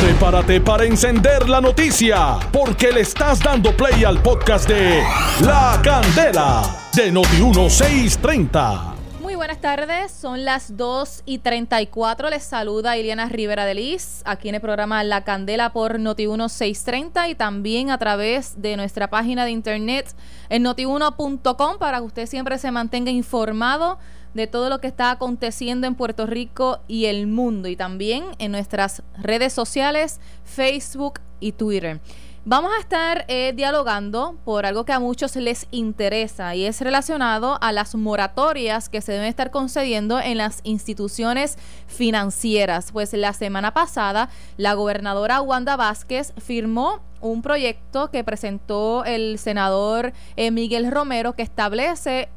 Prepárate para encender la noticia, porque le estás dando play al podcast de La Candela de Noti1630. Muy buenas tardes, son las 2 y 34. Les saluda Iliana Rivera de Liz, aquí en el programa La Candela por Noti1630 y también a través de nuestra página de internet en notiuno.com para que usted siempre se mantenga informado de todo lo que está aconteciendo en Puerto Rico y el mundo y también en nuestras redes sociales, Facebook y Twitter. Vamos a estar eh, dialogando por algo que a muchos les interesa y es relacionado a las moratorias que se deben estar concediendo en las instituciones financieras. Pues la semana pasada la gobernadora Wanda Vázquez firmó un proyecto que presentó el senador eh, Miguel Romero que establece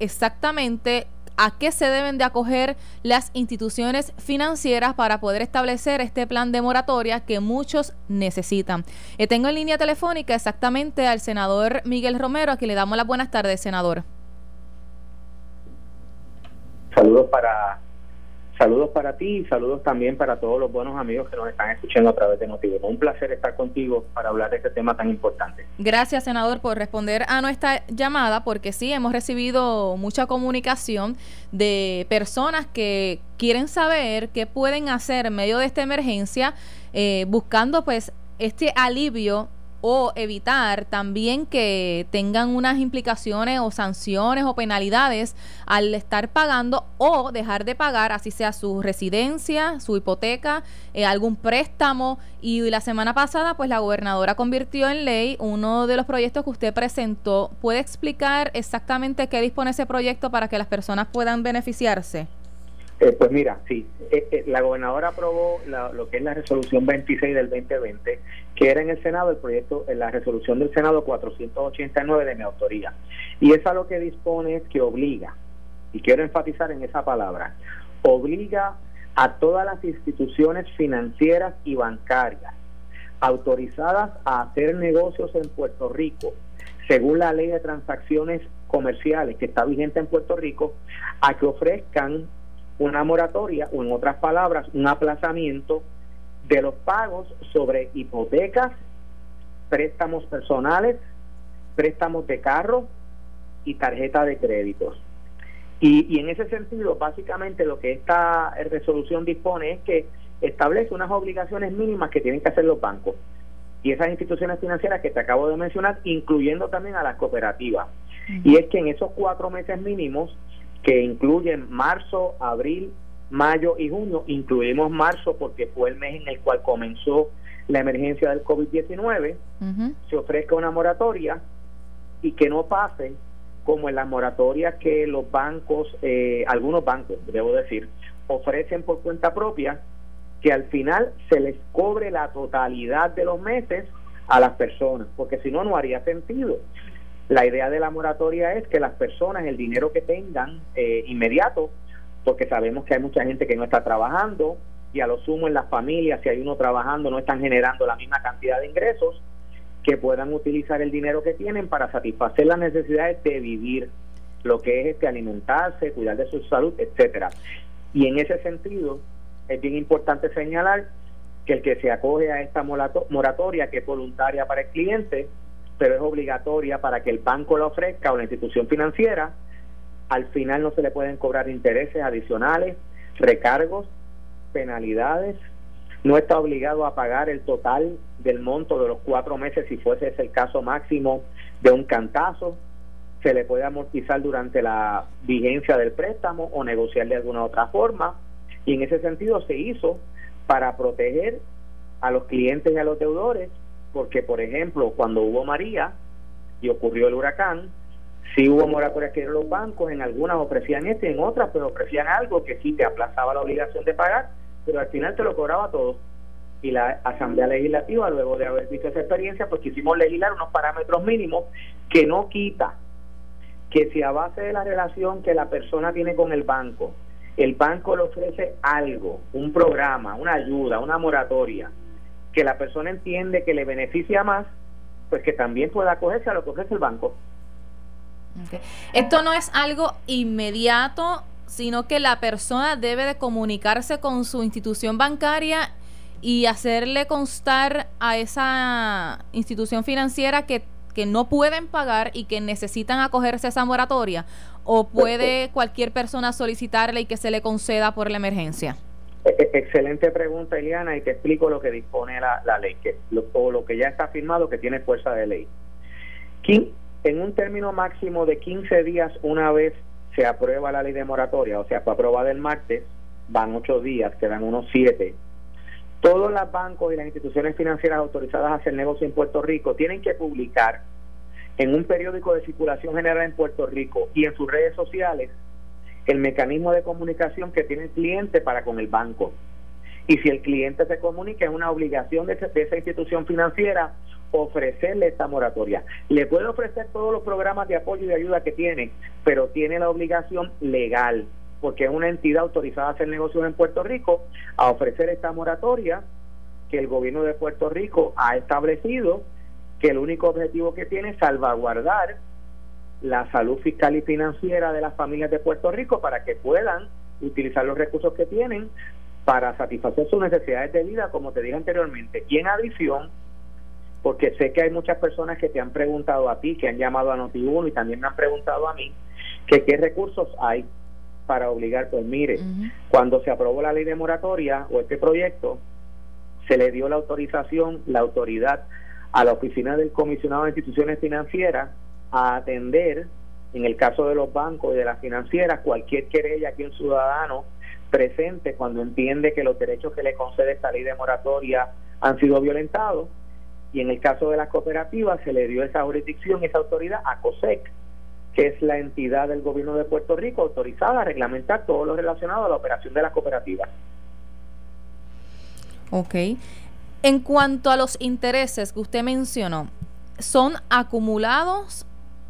exactamente a qué se deben de acoger las instituciones financieras para poder establecer este plan de moratoria que muchos necesitan. Eh, tengo en línea telefónica exactamente al senador Miguel Romero, a quien le damos las buenas tardes, senador. Saludos para Saludos para ti y saludos también para todos los buenos amigos que nos están escuchando a través de Notivo. Un placer estar contigo para hablar de este tema tan importante. Gracias, senador, por responder a nuestra llamada, porque sí, hemos recibido mucha comunicación de personas que quieren saber qué pueden hacer en medio de esta emergencia, eh, buscando pues este alivio o evitar también que tengan unas implicaciones o sanciones o penalidades al estar pagando o dejar de pagar, así sea su residencia, su hipoteca, eh, algún préstamo. Y la semana pasada, pues la gobernadora convirtió en ley uno de los proyectos que usted presentó. ¿Puede explicar exactamente qué dispone ese proyecto para que las personas puedan beneficiarse? Eh, pues mira, sí, eh, eh, la gobernadora aprobó lo que es la resolución 26 del 2020, que era en el Senado el proyecto, en la resolución del Senado 489 de mi autoría. Y esa lo que dispone es que obliga, y quiero enfatizar en esa palabra, obliga a todas las instituciones financieras y bancarias autorizadas a hacer negocios en Puerto Rico, según la ley de transacciones comerciales que está vigente en Puerto Rico, a que ofrezcan una moratoria o en otras palabras un aplazamiento de los pagos sobre hipotecas, préstamos personales, préstamos de carro y tarjeta de créditos. Y, en ese sentido, básicamente lo que esta resolución dispone es que establece unas obligaciones mínimas que tienen que hacer los bancos y esas instituciones financieras que te acabo de mencionar, incluyendo también a las cooperativas. Y es que en esos cuatro meses mínimos que incluyen marzo, abril, mayo y junio. Incluimos marzo porque fue el mes en el cual comenzó la emergencia del COVID-19. Se ofrezca una moratoria y que no pase como en las moratorias que los bancos, eh, algunos bancos, debo decir, ofrecen por cuenta propia, que al final se les cobre la totalidad de los meses a las personas, porque si no, no haría sentido. La idea de la moratoria es que las personas el dinero que tengan eh, inmediato, porque sabemos que hay mucha gente que no está trabajando y a lo sumo en las familias, si hay uno trabajando, no están generando la misma cantidad de ingresos, que puedan utilizar el dinero que tienen para satisfacer las necesidades de vivir, lo que es este alimentarse, cuidar de su salud, etcétera. Y en ese sentido es bien importante señalar que el que se acoge a esta moratoria que es voluntaria para el cliente pero es obligatoria para que el banco la ofrezca o la institución financiera. Al final no se le pueden cobrar intereses adicionales, recargos, penalidades. No está obligado a pagar el total del monto de los cuatro meses si fuese ese el caso máximo de un cantazo. Se le puede amortizar durante la vigencia del préstamo o negociar de alguna otra forma. Y en ese sentido se hizo para proteger a los clientes y a los deudores porque, por ejemplo, cuando hubo María y ocurrió el huracán, sí hubo moratorias que los bancos, en algunas ofrecían esto y en otras, pero ofrecían algo que sí te aplazaba la obligación de pagar, pero al final te lo cobraba todo. Y la Asamblea Legislativa, luego de haber visto esa experiencia, pues quisimos legislar unos parámetros mínimos que no quita que si a base de la relación que la persona tiene con el banco, el banco le ofrece algo, un programa, una ayuda, una moratoria, que la persona entiende que le beneficia más, pues que también pueda acogerse a lo que ofrece el banco. Esto no es algo inmediato, sino que la persona debe de comunicarse con su institución bancaria y hacerle constar a esa institución financiera que, que no pueden pagar y que necesitan acogerse a esa moratoria? ¿O puede cualquier persona solicitarle y que se le conceda por la emergencia? E, e, excelente pregunta, Eliana, y te explico lo que dispone la, ley, que o lo que ya está firmado que tiene fuerza de ley. En un término máximo de 15 días, una vez se aprueba la ley de moratoria, o sea, fue aprobada el martes, van 8 días, quedan unos 7. Todos los bancos y las instituciones financieras autorizadas a hacer negocio en Puerto Rico tienen que publicar en un periódico de circulación general en Puerto Rico y en sus redes sociales el mecanismo de comunicación que tiene el cliente para con el banco. Y si el cliente se comunica, es una obligación de, esa institución financiera ofrecerle esta moratoria. Le puede ofrecer todos los programas de apoyo y de ayuda que tiene, pero tiene la obligación legal, porque es una entidad autorizada a hacer negocios en Puerto Rico, a ofrecer esta moratoria que el gobierno de Puerto Rico ha establecido que el único objetivo que tiene es salvaguardar la salud fiscal y financiera de las familias de Puerto Rico para que puedan utilizar los recursos que tienen para satisfacer sus necesidades de vida, como te dije anteriormente. Y en adición, porque sé que hay muchas personas que te han preguntado a ti, que han llamado a Noti1 y también me han preguntado a mí, que qué recursos hay para obligar, pues mire, cuando se aprobó la ley de moratoria o este proyecto, se le dio la autorización, la autoridad a la oficina del comisionado de instituciones financieras a atender, en el caso de los bancos y de las financieras, cualquier querella que un ciudadano presente cuando entiende que los derechos que le concede esta ley de moratoria han sido violentados. Y en el caso de las cooperativas se le dio esa jurisdicción, esa autoridad a COSEC, que es la entidad del gobierno de Puerto Rico autorizada a reglamentar todo lo relacionado a la operación de las cooperativas. Ok. En cuanto a los intereses que usted mencionó, ¿son acumulados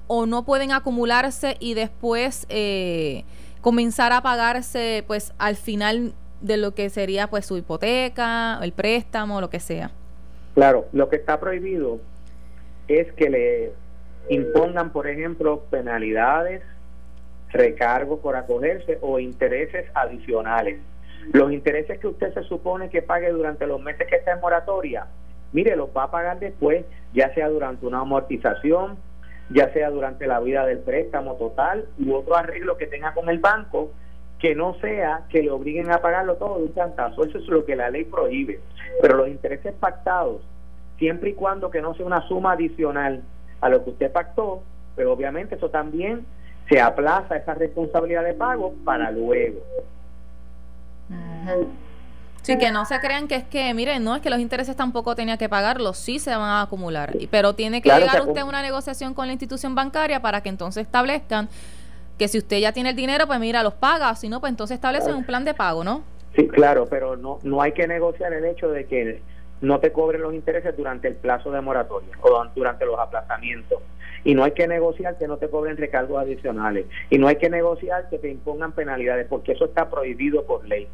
o no pueden acumularse y después eh, comenzar a pagarse pues al final de lo que sería pues su hipoteca, el préstamo, lo que sea? Claro, lo que está prohibido es que le impongan, por ejemplo, penalidades, recargos por acogerse o intereses adicionales. Los intereses que usted se supone que pague durante los meses que está en moratoria, mire, los va a pagar después, ya sea durante una amortización, ya sea durante la vida del préstamo total u otro arreglo que tenga con el banco, que no sea que le obliguen a pagarlo todo de un cantazo. Eso es lo que la ley prohíbe. Pero los intereses pactados, siempre y cuando que no sea una suma adicional a lo que usted pactó, pero obviamente eso también se aplaza esa responsabilidad de pago para luego. Sí, que no se crean que es que, miren, no es que los intereses tampoco tenía que pagarlos, sí se van a acumular, pero tiene que llegar usted a una negociación con la institución bancaria para que entonces establezcan que si usted ya tiene el dinero, pues mira, los paga, si no, pues entonces establecen un plan de pago, ¿no? Sí, claro, pero no, no hay que negociar el hecho de que no te cobren los intereses durante el plazo de moratoria o durante los aplazamientos. Y no hay que negociar que no te cobren recargos adicionales. Y no hay que negociar que te impongan penalidades, porque eso está prohibido por ley.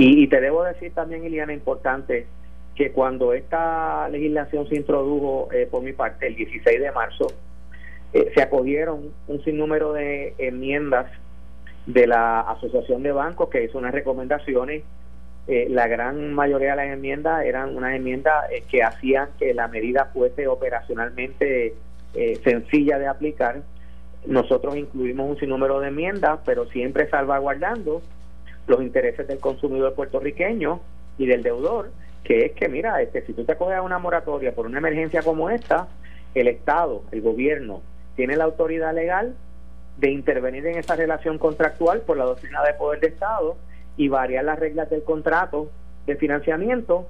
Y, te debo decir también, Iliana, importante, que cuando esta legislación se introdujo eh, por mi parte el 16 de marzo, eh, se acogieron un sinnúmero de enmiendas de la Asociación de Bancos que hizo unas recomendaciones. Eh, la gran mayoría de las enmiendas eran unas enmiendas que hacían que la medida fuese operacionalmente sencilla de aplicar. Nosotros incluimos un sinnúmero de enmiendas, pero siempre salvaguardando los intereses del consumidor puertorriqueño y del deudor, que es que, mira, este, si tú te acoges a una moratoria por una emergencia como esta, el Estado, el gobierno, tiene la autoridad legal de intervenir en esa relación contractual por la doctrina de poder de Estado y variar las reglas del contrato de financiamiento,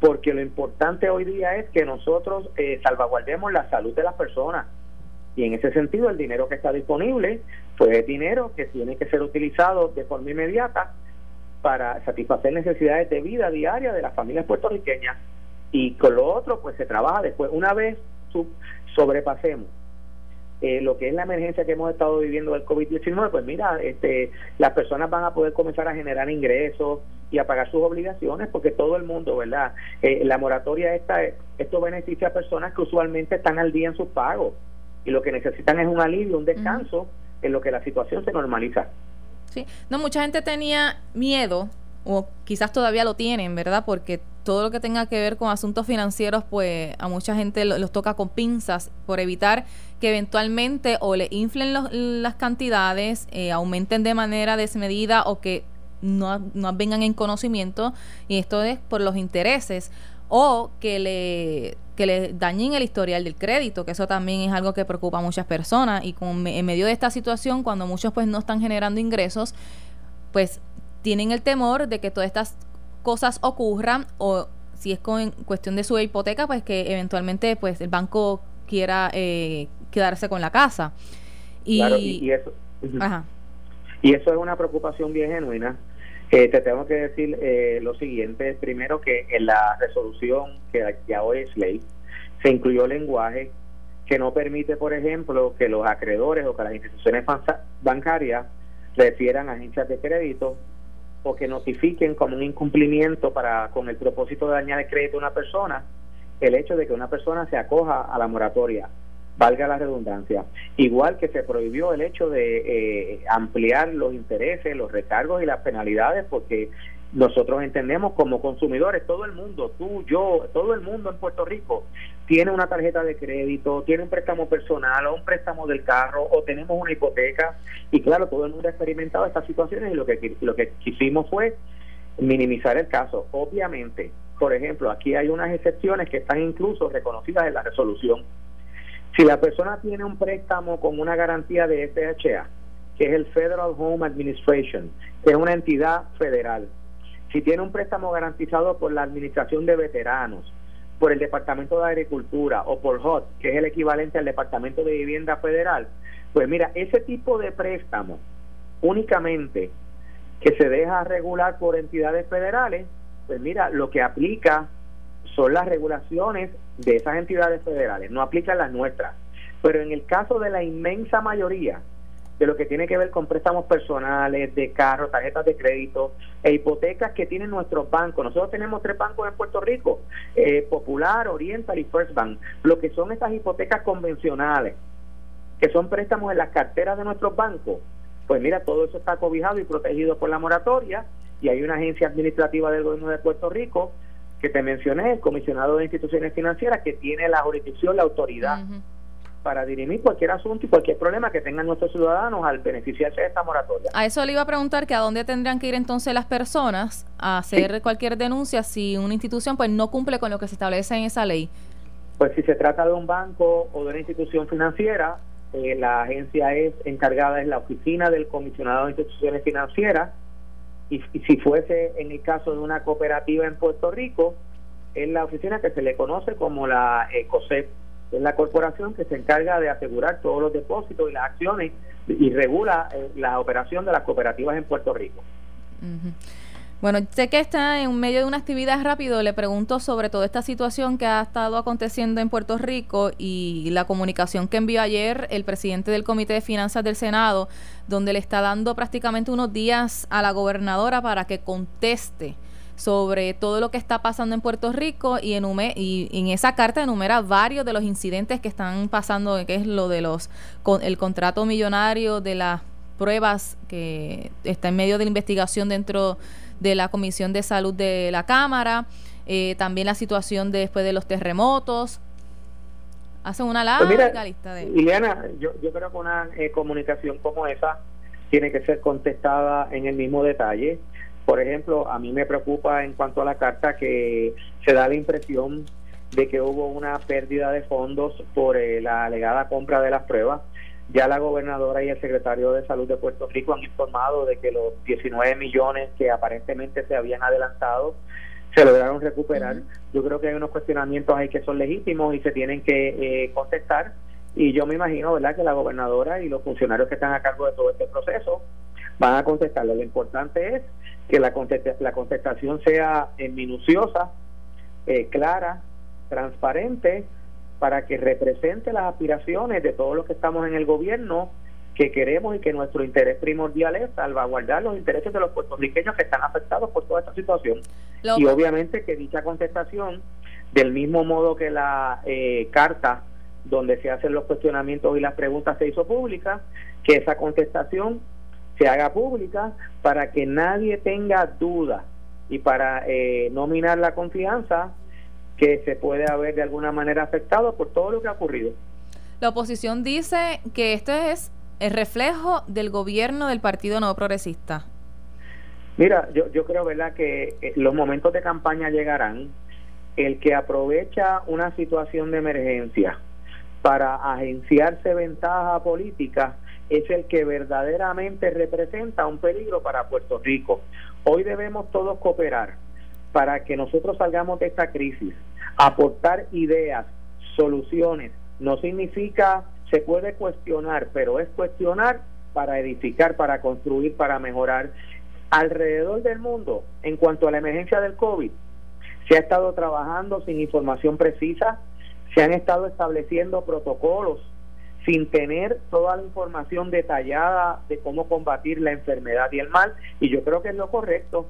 porque lo importante hoy día es que nosotros eh, salvaguardemos la salud de las personas. Y en ese sentido, el dinero que está disponible, pues es dinero que tiene que ser utilizado de forma inmediata para satisfacer necesidades de vida diaria de las familias puertorriqueñas. Y con lo otro, pues se trabaja después. Una vez sobrepasemos eh, lo que es la emergencia que hemos estado viviendo del COVID-19, pues mira, este, las personas van a poder comenzar a generar ingresos y a pagar sus obligaciones, porque todo el mundo, ¿verdad? Eh, la moratoria esta, esto beneficia a personas que usualmente están al día en sus pagos y lo que necesitan es un alivio, un descanso en lo que la situación se normaliza. Sí, no, mucha gente tenía miedo o quizás todavía lo tienen, ¿verdad? Porque todo lo que tenga que ver con asuntos financieros, pues a mucha gente los toca con pinzas por evitar que eventualmente o le inflen las cantidades, eh, aumenten de manera desmedida o que no, no vengan en conocimiento, y esto es por los intereses, o que le, que le dañen el historial del crédito, que eso también es algo que preocupa a muchas personas, y con, en medio de esta situación, cuando muchos pues no están generando ingresos, pues tienen el temor de que todas estas cosas ocurran o si es con cuestión de su hipoteca, pues que eventualmente pues el banco quiera eh, quedarse con la casa. Y, y, eso, y eso es una preocupación bien genuina. Eh, te tengo que decir eh, lo siguiente, primero que en la resolución que ya hoy es ley, se incluyó lenguaje que no permite, por ejemplo, que los acreedores o que las instituciones bancarias refieran a agencias de crédito o que notifiquen como un incumplimiento para con el propósito de dañar el crédito a una persona el hecho de que una persona se acoja a la moratoria valga la redundancia igual que se prohibió el hecho de eh, ampliar los intereses los recargos y las penalidades porque nosotros entendemos como consumidores, todo el mundo, tú, yo, todo el mundo en Puerto Rico tiene una tarjeta de crédito, tiene un préstamo personal o un préstamo del carro o tenemos una hipoteca y claro, todo el mundo ha experimentado estas situaciones y lo que, lo que quisimos fue minimizar el caso. Obviamente, por ejemplo, aquí hay unas excepciones que están incluso reconocidas en la resolución. Si la persona tiene un préstamo con una garantía de FHA, que es el Federal Home Administration, que es una entidad federal, si tiene un préstamo garantizado por la Administración de Veteranos, por el Departamento de Agricultura o por HOT, que es el equivalente al Departamento de Vivienda Federal, pues mira, ese tipo de préstamo únicamente que se deja regular por entidades federales, pues mira, lo que aplica son las regulaciones de esas entidades federales, no aplican las nuestras. Pero en el caso de la inmensa mayoría de lo que tiene que ver con préstamos personales, de carros, tarjetas de crédito e hipotecas que tienen nuestros bancos. Nosotros tenemos tres bancos en Puerto Rico, eh, Popular, Oriental y First Bank. Lo que son estas hipotecas convencionales, que son préstamos en las carteras de nuestros bancos, pues mira, todo eso está cobijado y protegido por la moratoria y hay una agencia administrativa del gobierno de Puerto Rico que te mencioné, el comisionado de instituciones financieras, que tiene la jurisdicción, la autoridad para dirimir cualquier asunto y cualquier problema que tengan nuestros ciudadanos al beneficiarse de esta moratoria. A eso le iba a preguntar que a dónde tendrían que ir entonces las personas a hacer cualquier denuncia si una institución pues no cumple con lo que se establece en esa ley. Pues si se trata de un banco o de una institución financiera, eh, la agencia es encargada, es la oficina del comisionado de instituciones financieras, y, si fuese en el caso de una cooperativa en Puerto Rico, es la oficina que se le conoce como la ECOSEP, es la corporación que se encarga de asegurar todos los depósitos y las acciones y regula eh, la operación de las cooperativas en Puerto Rico. Bueno, sé que está en medio de una actividad rápido. Le pregunto sobre toda esta situación que ha estado aconteciendo en Puerto Rico y la comunicación que envió ayer el presidente del Comité de Finanzas del Senado, donde le está dando prácticamente unos días a la gobernadora para que conteste sobre todo lo que está pasando en Puerto Rico y, y en esa carta enumera varios de los incidentes que están pasando, que es lo de los con, el contrato millonario de las pruebas que está en medio de la investigación dentro de la Comisión de Salud de la Cámara, eh, también la situación después de los terremotos. Hacen una pues larga lista de... Ileana, yo, yo creo que una eh, comunicación como esa tiene que ser contestada en el mismo detalle. Por ejemplo, a mí me preocupa en cuanto a la carta que se da la impresión de que hubo una pérdida de fondos por eh, la alegada compra de las pruebas. Ya la gobernadora y el secretario de Salud de Puerto Rico han informado de que los 19 millones que aparentemente se habían adelantado se lograron recuperar. Yo creo que hay unos cuestionamientos ahí que son legítimos y se tienen que eh, contestar. Y yo me imagino, ¿verdad?, que la gobernadora y los funcionarios que están a cargo de todo este proceso van a contestarlo. Lo importante es que la, la contestación sea eh, minuciosa, eh, clara, transparente, para que represente las aspiraciones de todos los que estamos en el gobierno, que queremos y que nuestro interés primordial es salvaguardar los intereses de los puertorriqueños que están afectados por toda esta situación. y obviamente que dicha contestación, del mismo modo que la eh, carta donde se hacen los cuestionamientos y las preguntas se hizo pública, que esa contestación se haga pública para que nadie tenga duda y para eh, no minar la confianza que se puede haber de alguna manera afectado por todo lo que ha ocurrido. La oposición dice que esto es el reflejo del gobierno del Partido Nuevo Progresista. Mira, yo, yo creo, ¿verdad?, que eh, los momentos de campaña llegarán. El que aprovecha una situación de emergencia para agenciarse ventaja política es el que verdaderamente representa un peligro para Puerto Rico. Hoy debemos todos cooperar para que nosotros salgamos de esta crisis, aportar ideas, soluciones. No significa, se puede cuestionar, pero es cuestionar para edificar, para construir, para mejorar. Alrededor del mundo, en cuanto a la emergencia del COVID, se ha estado trabajando sin información precisa, se han estado estableciendo protocolos sin tener toda la información detallada de cómo combatir la enfermedad y el mal, y yo creo que es lo correcto,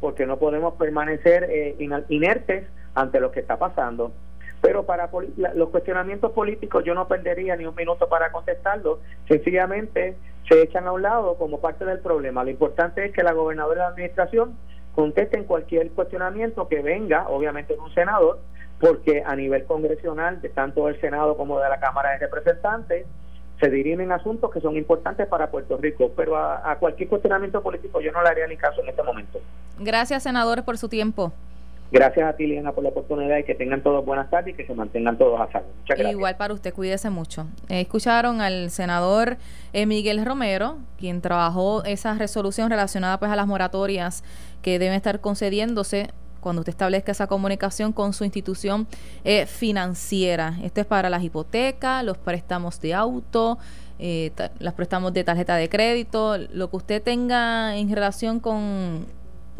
porque no podemos permanecer eh, inertes ante lo que está pasando. Pero para los cuestionamientos políticos yo no perdería ni un minuto para contestarlos, sencillamente se echan a un lado como parte del problema. Lo importante es que la gobernadora de la administración conteste en cualquier cuestionamiento que venga, obviamente de un senador, porque a nivel congresional, de tanto del Senado como de la Cámara de Representantes, se dirimen asuntos que son importantes para Puerto Rico, pero a, cualquier cuestionamiento político yo no le haría ni caso en este momento. Gracias, senador, por su tiempo. Gracias a ti, Liana, por la oportunidad y que tengan todos buenas tardes y que se mantengan todos a salvo. Muchas gracias. Igual para usted, cuídese mucho. Eh, escucharon al senador eh, Miguel Romero, quien trabajó esa resolución relacionada pues a las moratorias que deben estar concediéndose cuando usted establezca esa comunicación con su institución eh, financiera. Esto es para las hipotecas, los préstamos de auto, eh, los préstamos de tarjeta de crédito, lo que usted tenga en relación con,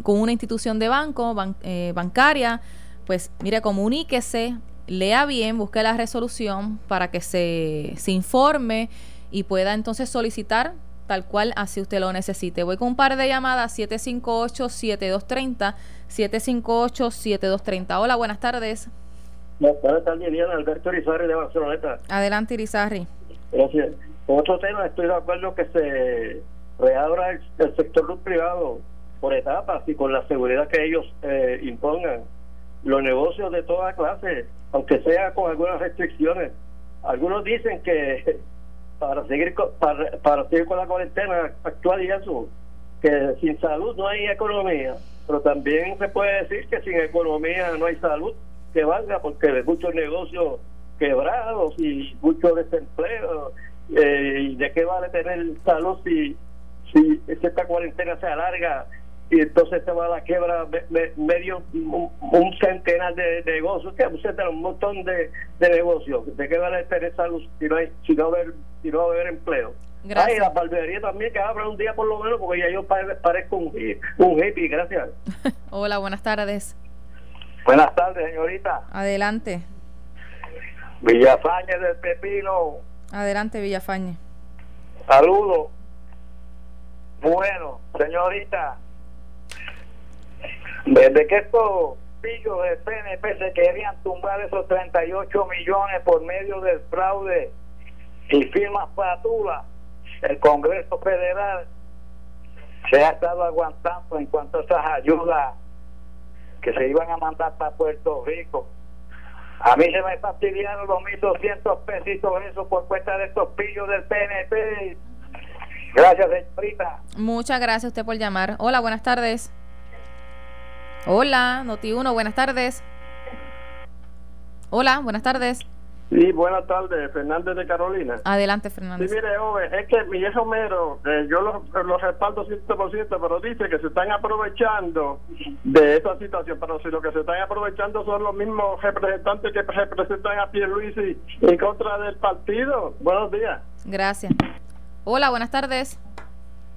con una institución de banco, eh, bancaria, pues mire, comuníquese, lea bien, busque la resolución para que se, se informe y pueda entonces solicitar tal cual así usted lo necesite. Voy con un par de llamadas, 758-7230, 758-7230. Hola, buenas tardes. Buenas tardes, Diana. Alberto Irizarri de Barceloneta. Adelante, Irizarri. Gracias. Con otro tema, estoy de acuerdo que se reabra el, sector privado por etapas y con la seguridad que ellos eh, impongan. Los negocios de toda clase, aunque sea con algunas restricciones. Algunos dicen que para seguir con, para, para seguir con la cuarentena actual y eso que sin salud no hay economía pero también se puede decir que sin economía no hay salud que valga porque muchos negocios quebrados y mucho desempleo eh, y de qué vale tener salud si si esta cuarentena se alarga y entonces se va a la quiebra medio un, centenar de, negocios que un montón de, de negocios de qué vale tener salud si no hay si no haber si no haber empleo. Gracias. Ay, la barbería también que abra un día por lo menos porque ya yo parezco un, un hippie gracias. Hola buenas tardes. Buenas tardes señorita. Adelante. Villafañe del Pepino. Adelante Villafañe. Saludos. Bueno señorita desde que estos pillos del PNP se querían tumbar esos 38 millones por medio del fraude y firmas patula, el Congreso Federal se ha estado aguantando en cuanto a esas ayudas que se iban a mandar para Puerto Rico. A mí se me fastidiaron los 1.200 pesitos eso por cuenta de estos pillos del PNP. Gracias, señorita. Muchas gracias a usted por llamar. Hola, buenas tardes. Hola, Noti1, buenas tardes. Hola, buenas tardes. Sí, buenas tardes, Fernández de Carolina. Adelante, Fernández. Sí, mire, joven, es que Miguel Romero, eh, yo lo, lo respaldo 100%, pero dice que se están aprovechando de esta situación. Pero si lo que se están aprovechando son los mismos representantes que representan a Pierluisi en contra del partido. Buenos días. Gracias. Hola, buenas tardes.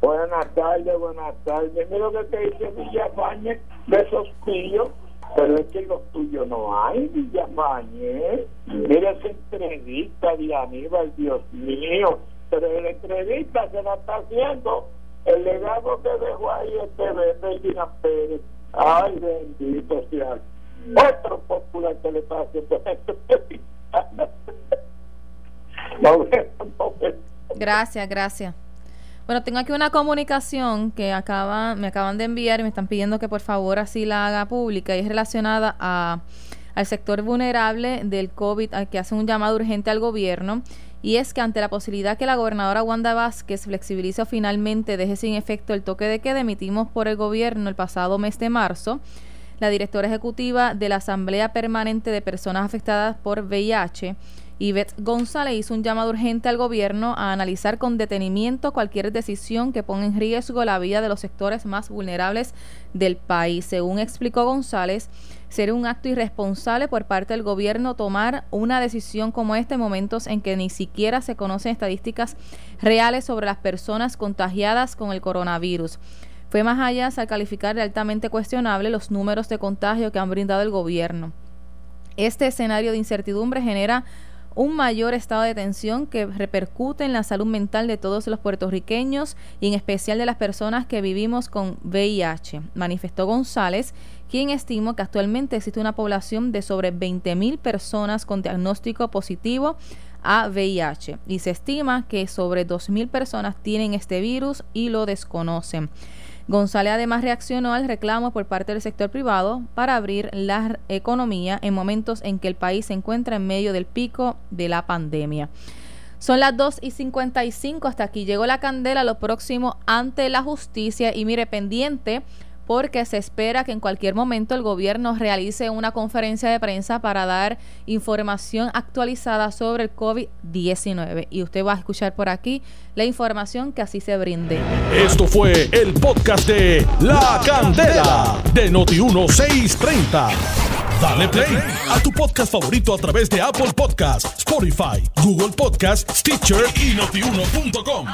Buenas tardes, buenas tardes. Mira lo que te dice Villafañez de esos pillos, pero es que los tuyos no hay, Villafañez. Mira esa entrevista de Aníbal, Dios mío. Pero la entrevista se la está haciendo el legado que dejó ahí este Medina Pérez. Ay, bendito sea. Otro popular que le está haciendo Gracias, gracias. Bueno, tengo aquí una comunicación que acaba, me acaban de enviar y me están pidiendo que por favor así la haga pública y es relacionada al sector vulnerable del COVID, al que hace un llamado urgente al gobierno. Y es que ante la posibilidad que la gobernadora Wanda Vázquez flexibilice o finalmente deje sin efecto el toque de queda emitimos por el gobierno el pasado mes de marzo, la directora ejecutiva de la Asamblea Permanente de Personas Afectadas por VIH, Ivette González hizo un llamado urgente al gobierno a analizar con detenimiento cualquier decisión que ponga en riesgo la vida de los sectores más vulnerables del país. Según explicó González, sería un acto irresponsable por parte del gobierno tomar una decisión como esta en momentos en que ni siquiera se conocen estadísticas reales sobre las personas contagiadas con el coronavirus. Fue más allá al calificar de altamente cuestionable los números de contagio que han brindado el gobierno. Este escenario de incertidumbre genera un mayor estado de tensión que repercute en la salud mental de todos los puertorriqueños y en especial de las personas que vivimos con VIH, manifestó González, quien estimó que actualmente existe una población de sobre 20.000 personas con diagnóstico positivo a VIH y se estima que sobre 2.000 personas tienen este virus y lo desconocen. González además reaccionó al reclamo por parte del sector privado para abrir la economía en momentos en que el país se encuentra en medio del pico de la pandemia. Son las 2 y 55, hasta aquí llegó la candela, lo próximo ante la justicia y mire pendiente porque se espera que en cualquier momento el gobierno realice una conferencia de prensa para dar información actualizada sobre el COVID-19. Y usted va a escuchar por aquí la información que así se brinde. Esto fue el podcast de La Candela de Noti1630. Dale play a tu podcast favorito a través de Apple Podcasts, Spotify, Google Podcasts, Stitcher y notiuno.com.